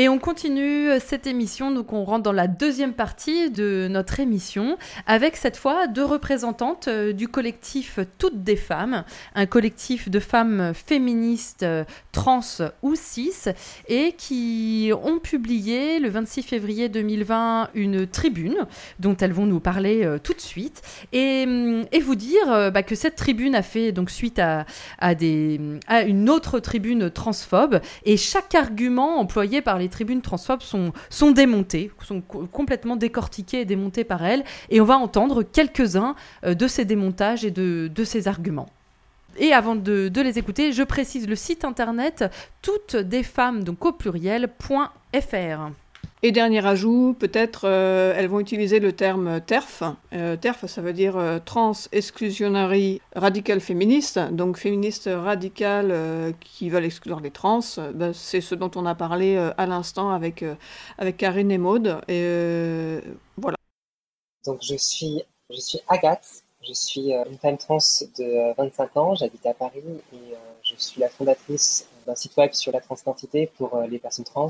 Et on continue cette émission, donc on rentre dans la deuxième partie de notre émission, avec cette fois deux représentantes euh, du collectif Toutes des femmes, un collectif de femmes féministes euh, trans ou cis, et qui ont publié le 26 février 2020 une tribune dont elles vont nous parler euh, tout de suite, et, et vous dire bah, que cette tribune a fait donc suite à une autre tribune transphobe, et chaque argument employé par les tribunes transphobes sont, sont démontés, sont complètement décortiqués et démontés par elles. Et on va entendre quelques-uns euh, de ces démontages et de, de ces arguments. Et avant de, de, les écouter, je précise le site internet toutes des femmes, donc au pluriel.fr. Et dernier ajout, peut-être euh, elles vont utiliser le terme TERF. Euh, TERF, ça veut dire euh, Trans Exclusionary Radical Feminist, donc féministes radicales euh, qui veulent exclure les trans. Ben, c'est ce dont on a parlé à l'instant avec, avec Karine et Maude. Et voilà. Donc je suis, je suis Agathe, je suis une femme trans de 25 ans, j'habite à Paris et je suis la fondatrice d'un site web sur la transidentité pour les personnes trans,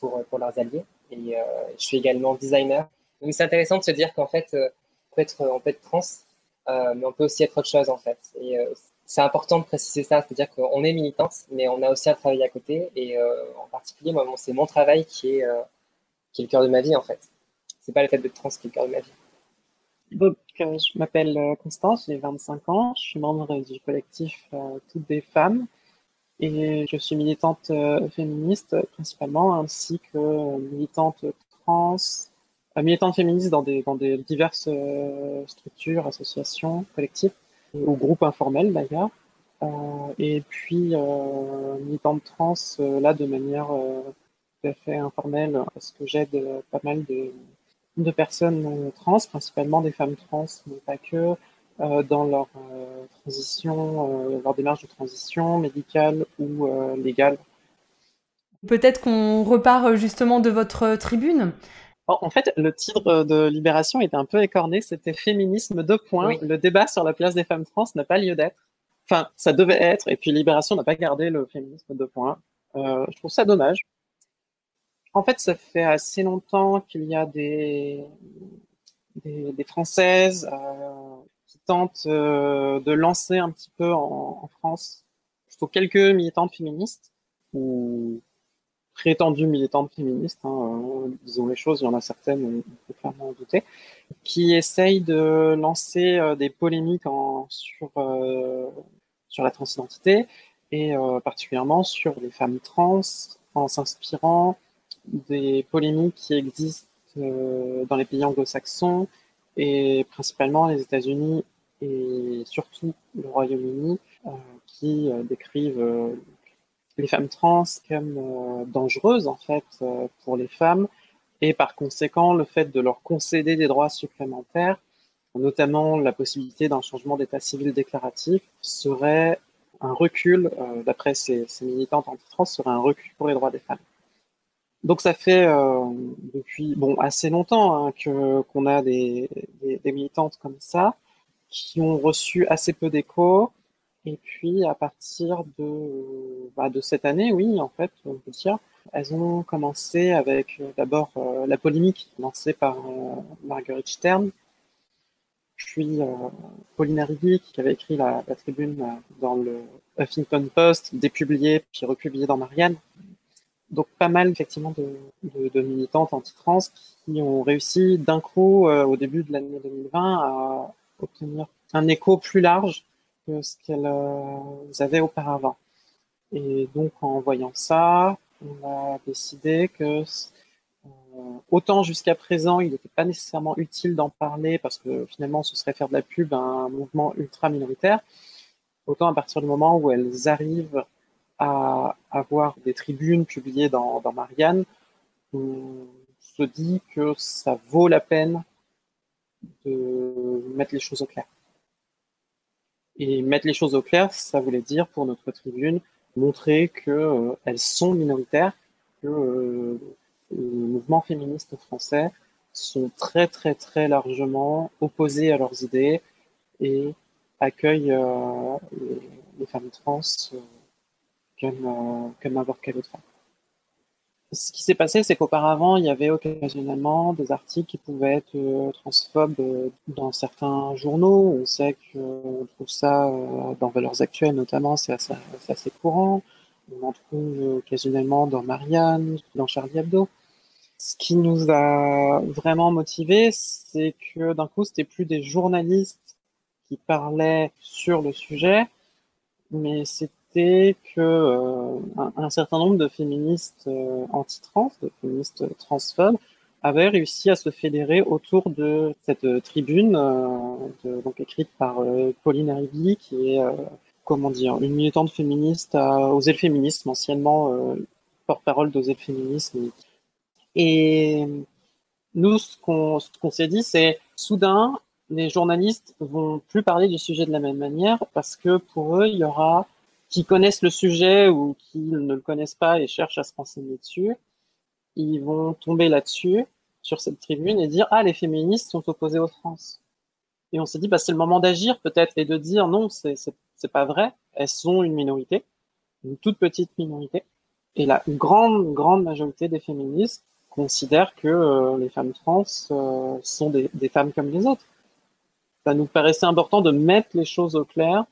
pour, pour leurs alliés et euh, je suis également designer. Donc c'est intéressant de se dire qu'en fait, euh, on, peut être, on peut être trans, euh, mais on peut aussi être autre chose en fait. Et c'est important de préciser ça, c'est-à-dire qu'on est militante, mais on a aussi un travail à côté. Et en particulier, moi, c'est mon travail qui est, qui est le cœur de ma vie en fait. C'est pas le fait d'être trans qui est le cœur de ma vie. Donc, je m'appelle Constance, j'ai 25 ans, je suis membre du collectif Toutes des femmes et je suis militante euh, féministe principalement, ainsi que militante trans, euh, militante féministe dans des, dans des diverses euh, structures, associations, collectifs ou groupes informels d'ailleurs. et puis militante trans là de manière tout à fait informelle, parce que j'aide pas mal de, de personnes trans, principalement des femmes trans, mais pas que, euh, dans leur euh, transition, euh, leur démarche de transition médicale ou légale. Peut-être qu'on repart justement de votre tribune. En fait, le titre de Libération était un peu écorné. C'était Féminisme deux points. Oui. Le débat sur la place des femmes trans n'a pas lieu d'être. Enfin, ça devait être. Et puis Libération n'a pas gardé le féminisme deux points. Euh, je trouve ça dommage. En fait, ça fait assez longtemps qu'il y a des, des, des Françaises euh, euh, de lancer un petit peu en, en, France plutôt quelques militantes féministes ou prétendues militantes féministes, hein, euh, disons les choses, il y en a certaines, on peut clairement en douter, qui essayent de lancer euh, des polémiques sur, sur la transidentité et particulièrement sur les femmes trans en s'inspirant des polémiques qui existent dans les pays anglo-saxons et principalement les États-Unis et surtout le Royaume-Uni, euh, qui euh, décrivent euh, les femmes trans comme dangereuses en fait pour les femmes et par conséquent le fait de leur concéder des droits supplémentaires, notamment la possibilité d'un changement d'état civil déclaratif, serait un recul, d'après ces, militantes anti-trans, serait un recul pour les droits des femmes. Donc ça fait depuis bon assez longtemps hein, que qu'on a des, des, militantes comme ça qui ont reçu assez peu d'écho. Et puis, à partir de, bah, de cette année, oui, en fait, on peut dire, elles ont commencé avec euh, d'abord euh, la polémique lancée par euh, Marguerite Stern, puis euh, Pauline Arrigui qui avait écrit la, tribune dans le Huffington Post, dépubliée puis republiée dans Marianne. Donc pas mal effectivement de, militantes anti-trans qui ont réussi d'un coup euh, au début de l'année 2020 à obtenir un écho plus large que ce qu'elles euh, avaient auparavant. Et donc en voyant ça, on a décidé que euh, autant jusqu'à présent, il n'était pas nécessairement utile d'en parler parce que finalement ce serait faire de la pub à un mouvement ultra minoritaire, autant à partir du moment où elles arrivent à avoir des tribunes publiées dans, dans Marianne, on se dit que ça vaut la peine de mettre les choses au clair. Et mettre les choses au clair, ça voulait dire pour notre tribune montrer que euh, sont minoritaires, que euh, les mouvements féministes français sont très très très largement opposés à leurs idées et accueillent euh, les, les, femmes trans euh, comme, comme n'importe quelle autre femme. Ce qui s'est passé, c'est qu'auparavant, il y avait occasionnellement des articles qui pouvaient être euh, transphobes euh, dans certains journaux. On sait qu'on trouve ça euh, dans Valeurs Actuelles notamment, c'est assez, assez, courant. On en trouve occasionnellement dans Marianne, dans Charlie Hebdo. Ce qui nous a vraiment motivés, c'est que d'un coup, c'était plus des journalistes qui parlaient sur le sujet, mais c'était que euh, un, certain nombre de féministes euh, anti-trans, de féministes transphobes, avaient réussi à se fédérer autour de cette tribune, euh, donc écrite par Pauline Arrigui, qui est comment dire, une militante féministe à Oser anciennement porte-parole d'Oser le. Et nous, ce qu'on qu'on s'est dit, c'est soudain, les journalistes vont plus parler du sujet de la même manière parce que pour eux, il y aura qui connaissent le sujet ou qui ne le connaissent pas et cherchent à se renseigner dessus, ils vont tomber là-dessus, sur cette tribune, et dire Ah, les féministes sont opposées aux trans. Et on s'est dit bah, C'est le moment d'agir peut-être et de dire Non, c'est pas vrai, elles sont une minorité, une toute petite minorité. Et la grande, grande majorité des féministes considèrent que euh, les femmes trans euh, sont des, des femmes comme les autres. Ça nous paraissait important de mettre les choses au clair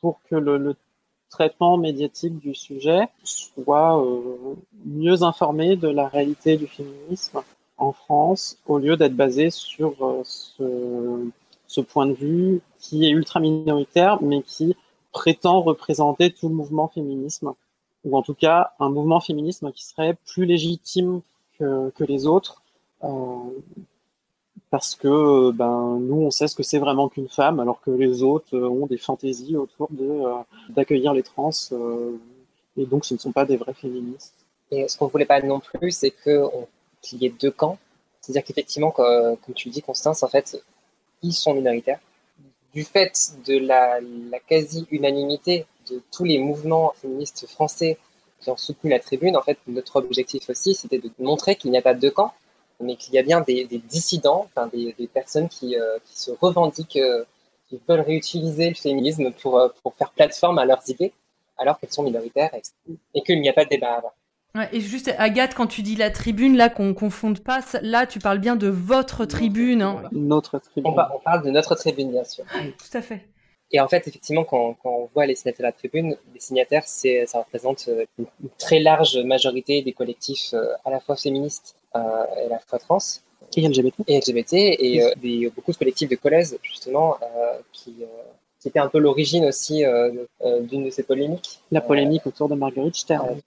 pour que le, le traitement médiatique du sujet soit euh, mieux informé de la réalité du féminisme en France au lieu d'être basé sur euh, ce, point de vue qui est ultra minoritaire mais qui prétend représenter tout le mouvement féminisme. Ou en tout cas un mouvement féminisme qui serait plus légitime que, que les autres euh, parce que ben nous on sait ce que c'est vraiment qu'une femme alors que les autres euh, ont des fantaisies autour de euh, d'accueillir les trans euh, et donc ce ne sont pas des vrais féministes. Et ce qu'on voulait pas non plus c'est que qu'il y ait deux camps, c'est-à-dire qu'effectivement comme, tu le dis Constance en fait ils sont minoritaires. Du fait de la, la quasi-unanimité de tous les mouvements féministes français qui ont soutenu la tribune, en fait, notre objectif aussi, c'était de montrer qu'il n'y a pas deux camps, mais qu'il y a bien des, dissidents, enfin des, personnes qui, euh, qui, se revendiquent, euh, qui veulent réutiliser le féminisme pour, euh, pour faire plateforme à leurs idées, alors qu'elles sont minoritaires et, qu'il n'y a pas de débat avant. Ouais, et juste, Agathe, quand tu dis la tribune, là, qu'on ne confonde pas, là, tu parles bien de votre tribune. Hein. Notre tribune. On, parle de notre tribune, bien sûr. Tout à fait. Et en fait, effectivement, quand, quand, on voit les signataires de la tribune, les signataires, c'est, ça représente une, très large majorité des collectifs à la fois féministes euh, et la fois trans. Et LGBT. Et LGBT, et euh, des, beaucoup de collectifs de collèges, justement, euh, qui, qui étaient un peu l'origine aussi d'une de ces polémiques. La polémique autour de Marguerite Stern.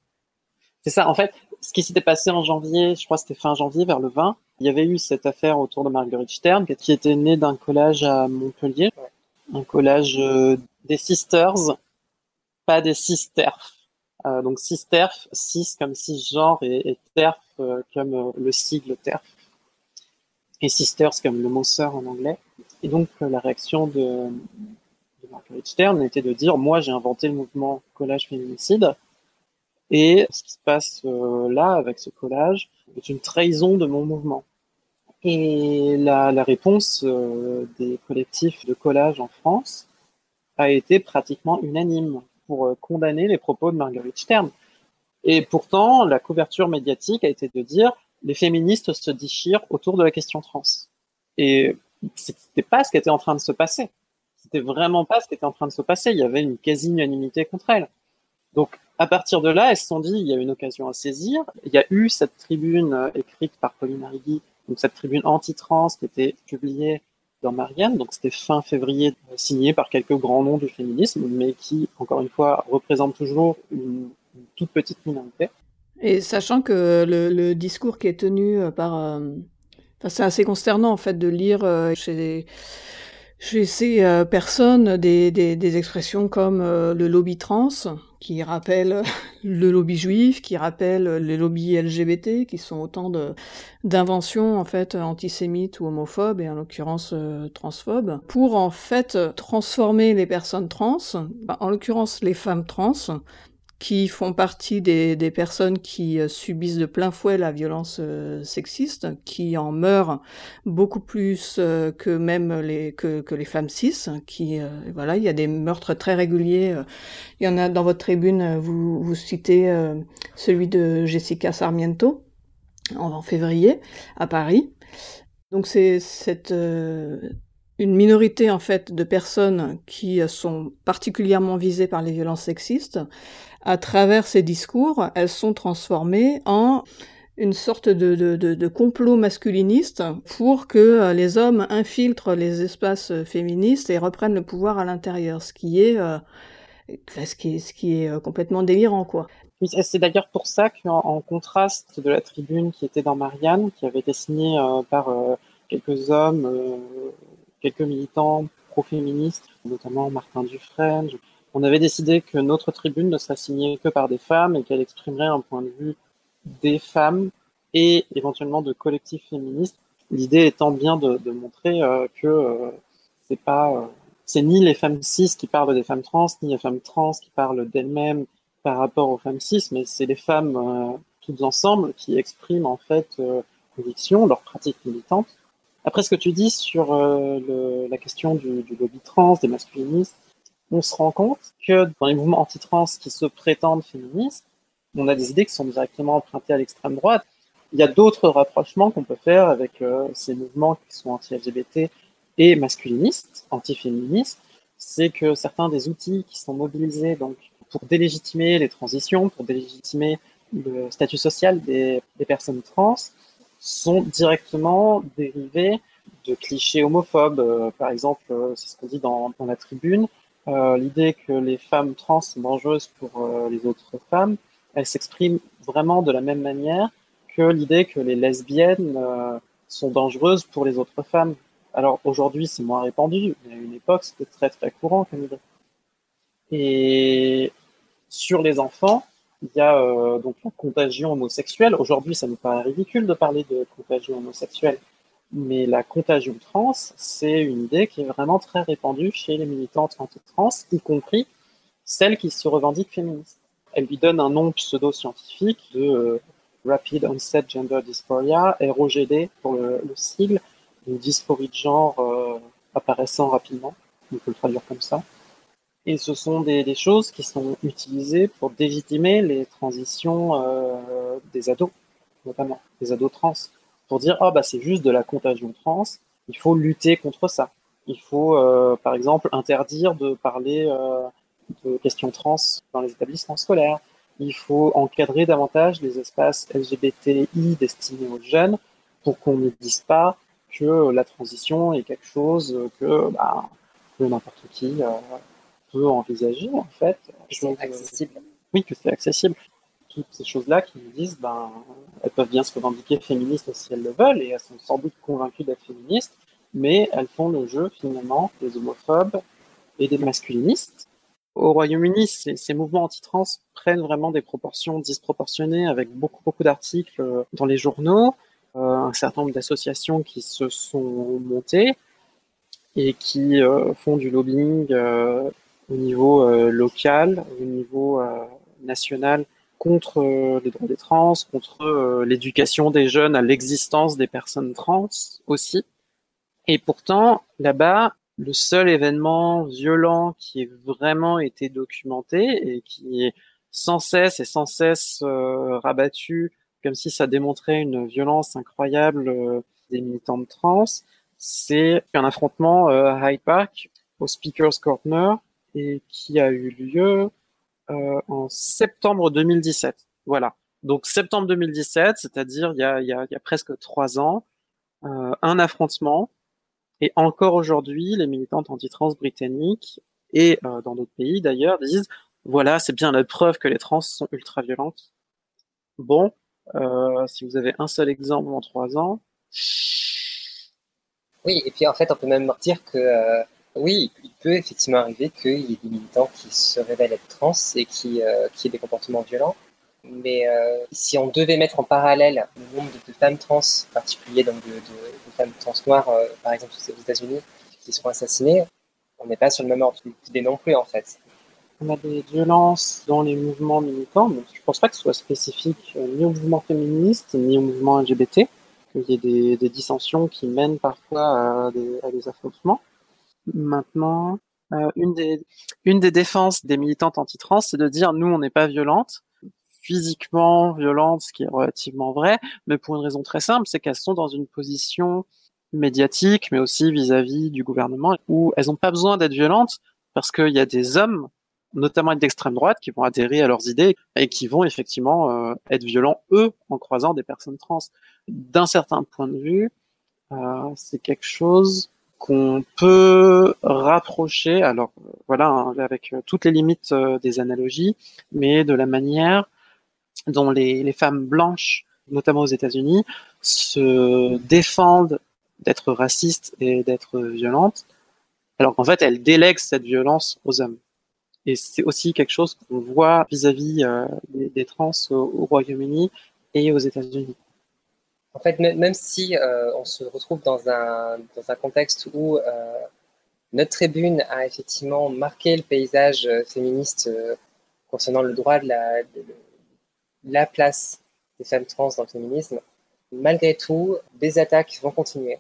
C'est ça, en fait, ce qui s'était passé en janvier, je crois que c'était fin janvier, vers le 20, il y avait eu cette affaire autour de Marguerite Stern, qui était née d'un collège à Montpellier, un collège des Sisters, pas des Sisters. Euh, donc CISTERF, cis comme cisgenre et, et TERF euh, comme euh, le sigle TERF. Et sisters comme le mot sœur en anglais. Et donc la réaction de, de Marguerite Stern était de dire moi j'ai inventé le mouvement collage féminicide et ce qui se passe là avec ce collage est une trahison de mon mouvement. Et la, la réponse des collectifs de collage en France a été pratiquement unanime pour euh, condamner les propos de Marguerite Stern. Et pourtant, la couverture médiatique a été de dire les féministes se déchirent autour de la question trans. Et c'était pas ce qui était en train de se passer. C'était vraiment pas ce qui était en train de se passer. Il y avait une quasi-unanimité contre elle. Donc, à partir de là, elles se sont dit, il y a une occasion à saisir. Il y a eu cette tribune euh, écrite par Pauline Arrigui, donc cette tribune anti-trans qui était publiée dans Marianne, donc c'était fin février, signé par quelques grands noms du féminisme, mais qui, encore une fois, représente toujours une, toute petite minorité. Et sachant que le, discours qui est tenu euh, par... Euh, c'est assez consternant, en fait, de lire euh, chez ces euh, personnes des, expressions comme euh, le lobby trans, qui rappelle le lobby juif, qui rappelle les lobbies LGBT, qui sont autant d'inventions en fait antisémites ou homophobes et en l'occurrence euh, transphobes, pour en fait transformer les personnes trans, bah, en l'occurrence les femmes trans, qui font partie des, des personnes qui euh, subissent de plein fouet la violence euh, sexiste, qui en meurent beaucoup plus euh, que même les que, que, les femmes cis, qui voilà, il y a des meurtres très réguliers. il y en a dans votre tribune, vous, vous citez celui de Jessica Sarmiento en, février à Paris. Donc c'est cette une minorité en fait de personnes qui sont particulièrement visées par les violences sexistes à travers ces discours, elles sont transformées en une sorte de, de, de, complot masculiniste pour que euh, les hommes infiltrent les espaces féministes et reprennent le pouvoir à l'intérieur, ce qui est, euh, ce qui euh, complètement délirant, quoi. c'est d'ailleurs pour ça qu'en en contraste de la tribune qui était dans Marianne, qui avait été signée par quelques hommes, quelques militants pro-féministes, notamment Martin Dufresne, on avait décidé que notre tribune ne serait signée que par des femmes et qu'elle exprimerait un point de vue des femmes et éventuellement de collectifs féministes. L'idée étant bien de, montrer euh, que euh, c'est pas, euh, c'est ni les femmes cis qui parlent des femmes trans, ni les femmes trans qui parlent d'elles-mêmes par rapport aux femmes cis, mais c'est les femmes toutes ensemble qui expriment en fait conviction, leur pratique militante. Après ce que tu dis sur la question du, du lobby trans, des masculinistes, on se rend compte que dans les mouvements anti-trans qui se prétendent féministes, on a des idées qui sont directement empruntées à l'extrême droite. Il y a d'autres rapprochements qu'on peut faire avec euh, ces mouvements qui sont anti-LGBT et masculinistes, anti-féministes. C'est que certains des outils qui sont mobilisés donc pour délégitimer les transitions, pour délégitimer le statut social des, personnes trans, sont directement dérivés de clichés homophobes. Euh, par exemple, euh, c'est ce qu'on dit dans, la tribune, l'idée que les femmes trans sont dangereuses pour euh, les autres femmes, elle s'exprime vraiment de la même manière que l'idée que les lesbiennes euh, sont dangereuses pour les autres femmes. Alors aujourd'hui, c'est moins répandu, mais à une époque, c'était très très courant comme idée. Et sur les enfants, il y a donc la contagion homosexuelle. Aujourd'hui, ça nous paraît ridicule de parler de contagion homosexuelle, mais la contagion trans, c'est une idée qui est vraiment très répandue chez les militantes anti-trans, y compris celles qui se revendiquent féministes. Elle lui donne un nom pseudo-scientifique de euh, Rapid Onset Gender Dysphoria, ROGD pour le, sigle, une dysphorie de genre euh, apparaissant rapidement, on peut le traduire comme ça. Et ce sont des, choses qui sont utilisées pour légitimer les transitions euh, des ados, notamment des ados trans pour dire ah bah c'est juste de la contagion trans, il faut lutter contre ça. Il faut euh, par exemple interdire de parler euh, de questions trans dans les établissements scolaires. Il faut encadrer davantage les espaces LGBTI destinés aux jeunes pour qu'on ne dise pas que la transition est quelque chose que, bah, n'importe qui euh, peut envisager en fait. C'est accessible. Oui, que c'est accessible toutes ces choses-là qui nous disent, ben, elles peuvent bien se revendiquer féministes si elles le veulent, et elles sont sans doute convaincues d'être féministes, mais elles font le jeu finalement des homophobes et des masculinistes. Au Royaume-Uni, ces, mouvements anti-trans prennent vraiment des proportions disproportionnées avec beaucoup, beaucoup d'articles euh, dans les journaux, euh, un certain nombre d'associations qui se sont montées et qui euh, font du lobbying au niveau local, au niveau national contre euh, les droits des trans, contre euh, l'éducation des jeunes à l'existence des personnes trans aussi. Et pourtant, là-bas, le seul événement violent qui ait vraiment été documenté et qui est sans cesse et sans cesse euh, rabattu, comme si ça démontrait une violence incroyable des militants de trans, c'est un affrontement à Hyde Park au Speaker's Corner et qui a eu lieu euh, en septembre 2017. Voilà. Donc septembre 2017, c'est-à-dire il y a, y a, y a presque trois ans, euh, un affrontement. Et encore aujourd'hui, les militantes anti-trans britanniques et euh, dans d'autres pays d'ailleurs disent voilà, c'est bien la preuve que les trans sont ultra violentes. Bon, euh, si vous avez un seul exemple en trois ans. Oui, et puis en fait, on peut même dire que euh, oui, il peut effectivement arriver qu'il y ait des militants qui se révèlent être trans et qui, euh, qui aient des comportements violents. Mais euh, si on devait mettre en parallèle le nombre de, femmes trans, en particulier donc de, femmes trans noires, euh, par exemple aux États-Unis, qui seront assassinées, on n'est pas sur le même ordre d'idée non plus en fait. on a des violences dans les mouvements militants. Donc, je ne pense pas que ce soit spécifique euh, ni au mouvement féministe ni au mouvement LGBT, qu'il y ait des, dissensions qui mènent parfois à des affrontements. Maintenant, euh, une, des, une des défenses des militantes anti-trans, c'est de dire nous, on n'est pas violente, physiquement violente, ce qui est relativement vrai, mais pour une raison très simple, c'est qu'elles sont dans une position médiatique, mais aussi vis-à-vis -vis du gouvernement, où elles n'ont pas besoin d'être violentes parce qu'il y a des hommes notamment d'extrême droite, qui vont adhérer à leurs idées et qui vont effectivement euh, être violents, eux, en croisant des personnes trans. D'un certain point de vue, euh, c'est quelque chose qu'on peut rapprocher, alors voilà, hein, avec toutes les limites euh, des analogies, mais de la manière dont les, les femmes blanches, notamment aux États-Unis, se défendent d'être racistes et d'être violentes, alors qu'en fait, elles délèguent cette violence aux hommes. Et c'est aussi quelque chose qu'on voit vis-à-vis euh, des, trans au, Royaume-Uni et aux États-Unis. En fait, même si euh, on se retrouve dans un, dans un contexte où euh, notre tribune a effectivement marqué le paysage féministe concernant le droit de la, de la place des femmes trans dans le féminisme, malgré tout, des attaques vont continuer,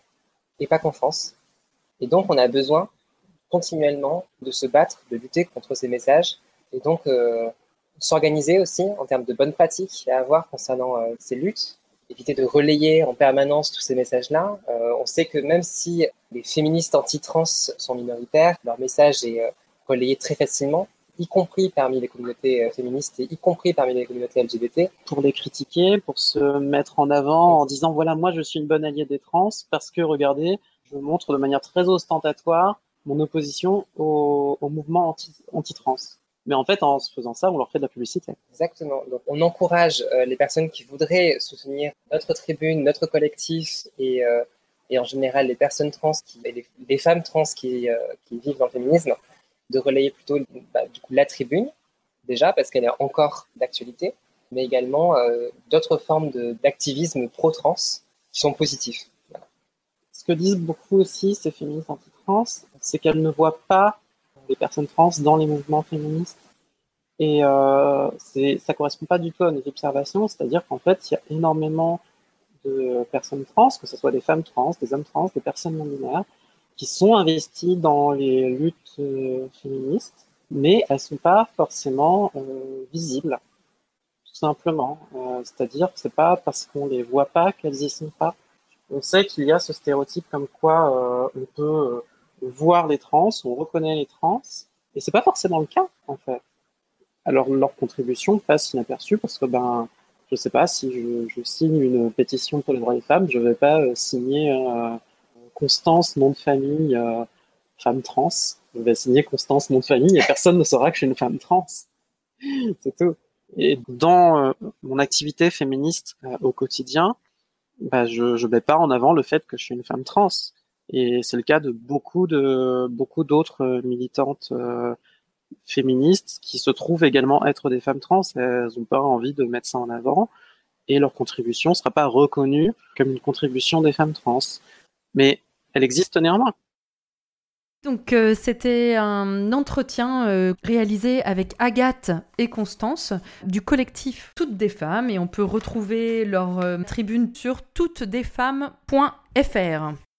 et pas qu'en France. Et donc, on a besoin continuellement de se battre, de lutter contre ces messages et donc euh, s'organiser aussi en termes de bonnes pratiques à avoir concernant euh, ces luttes, éviter de relayer en permanence tous ces messages-là. Euh, on sait que même si les féministes anti-trans sont minoritaires, leur message est relayé très facilement, y compris parmi les communautés féministes et y compris parmi les communautés LGBT. Pour les critiquer, pour se mettre en avant en disant voilà, moi je suis une bonne alliée des trans parce que regardez, je montre de manière très ostentatoire mon opposition au, mouvement anti-trans. Mais en fait, en se faisant ça, on leur fait de la publicité. Exactement. Donc, on encourage euh, les personnes qui voudraient soutenir notre tribune, notre collectif et, euh, et en général les personnes trans, qui, et les, femmes trans qui, euh, qui, vivent dans le féminisme, de relayer plutôt bah, du coup, la tribune, déjà parce qu'elle est encore d'actualité, mais également d'autres formes d'activisme pro-trans qui sont positifs. Ce que disent beaucoup aussi ces féministes anti-trans, c'est qu'elles ne voient pas les personnes trans dans les mouvements féministes. Et euh, ça correspond pas du tout à nos observations, c'est-à-dire qu'en fait, il y a énormément de personnes trans, que ce soit des femmes trans, des hommes trans, des personnes non binaires, qui sont investies dans les luttes euh, féministes, mais elles sont pas forcément euh, visibles, tout simplement. Euh, c'est-à-dire que c'est pas parce qu'on les voit pas qu'elles y sont pas. On sait qu'il y a ce stéréotype comme quoi on peut voir les trans, on reconnaît les trans, et c'est pas forcément le cas en fait. Alors leur contribution passe inaperçue parce que ben je sais pas si je, signe une pétition pour les droits des femmes, je vais pas euh, signer euh, Constance nom de famille euh, femme trans. Je vais signer Constance nom de famille et personne ne saura que je suis une femme trans. c'est tout. Et dans mon activité féministe au quotidien, bah, je ne mets pas en avant le fait que je suis une femme trans. Et c'est le cas de beaucoup de beaucoup d'autres euh, militantes euh, féministes qui se trouvent également être des femmes trans. Elles n'ont pas envie de mettre ça en avant et leur contribution ne sera pas reconnue comme une contribution des femmes trans. Mais elle existe néanmoins. Donc euh, c'était un entretien réalisé avec Agathe et Constance du collectif Toutes des femmes et on peut retrouver leur tribune sur toutesdesfemmes.fr.